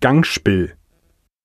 Gangspiel.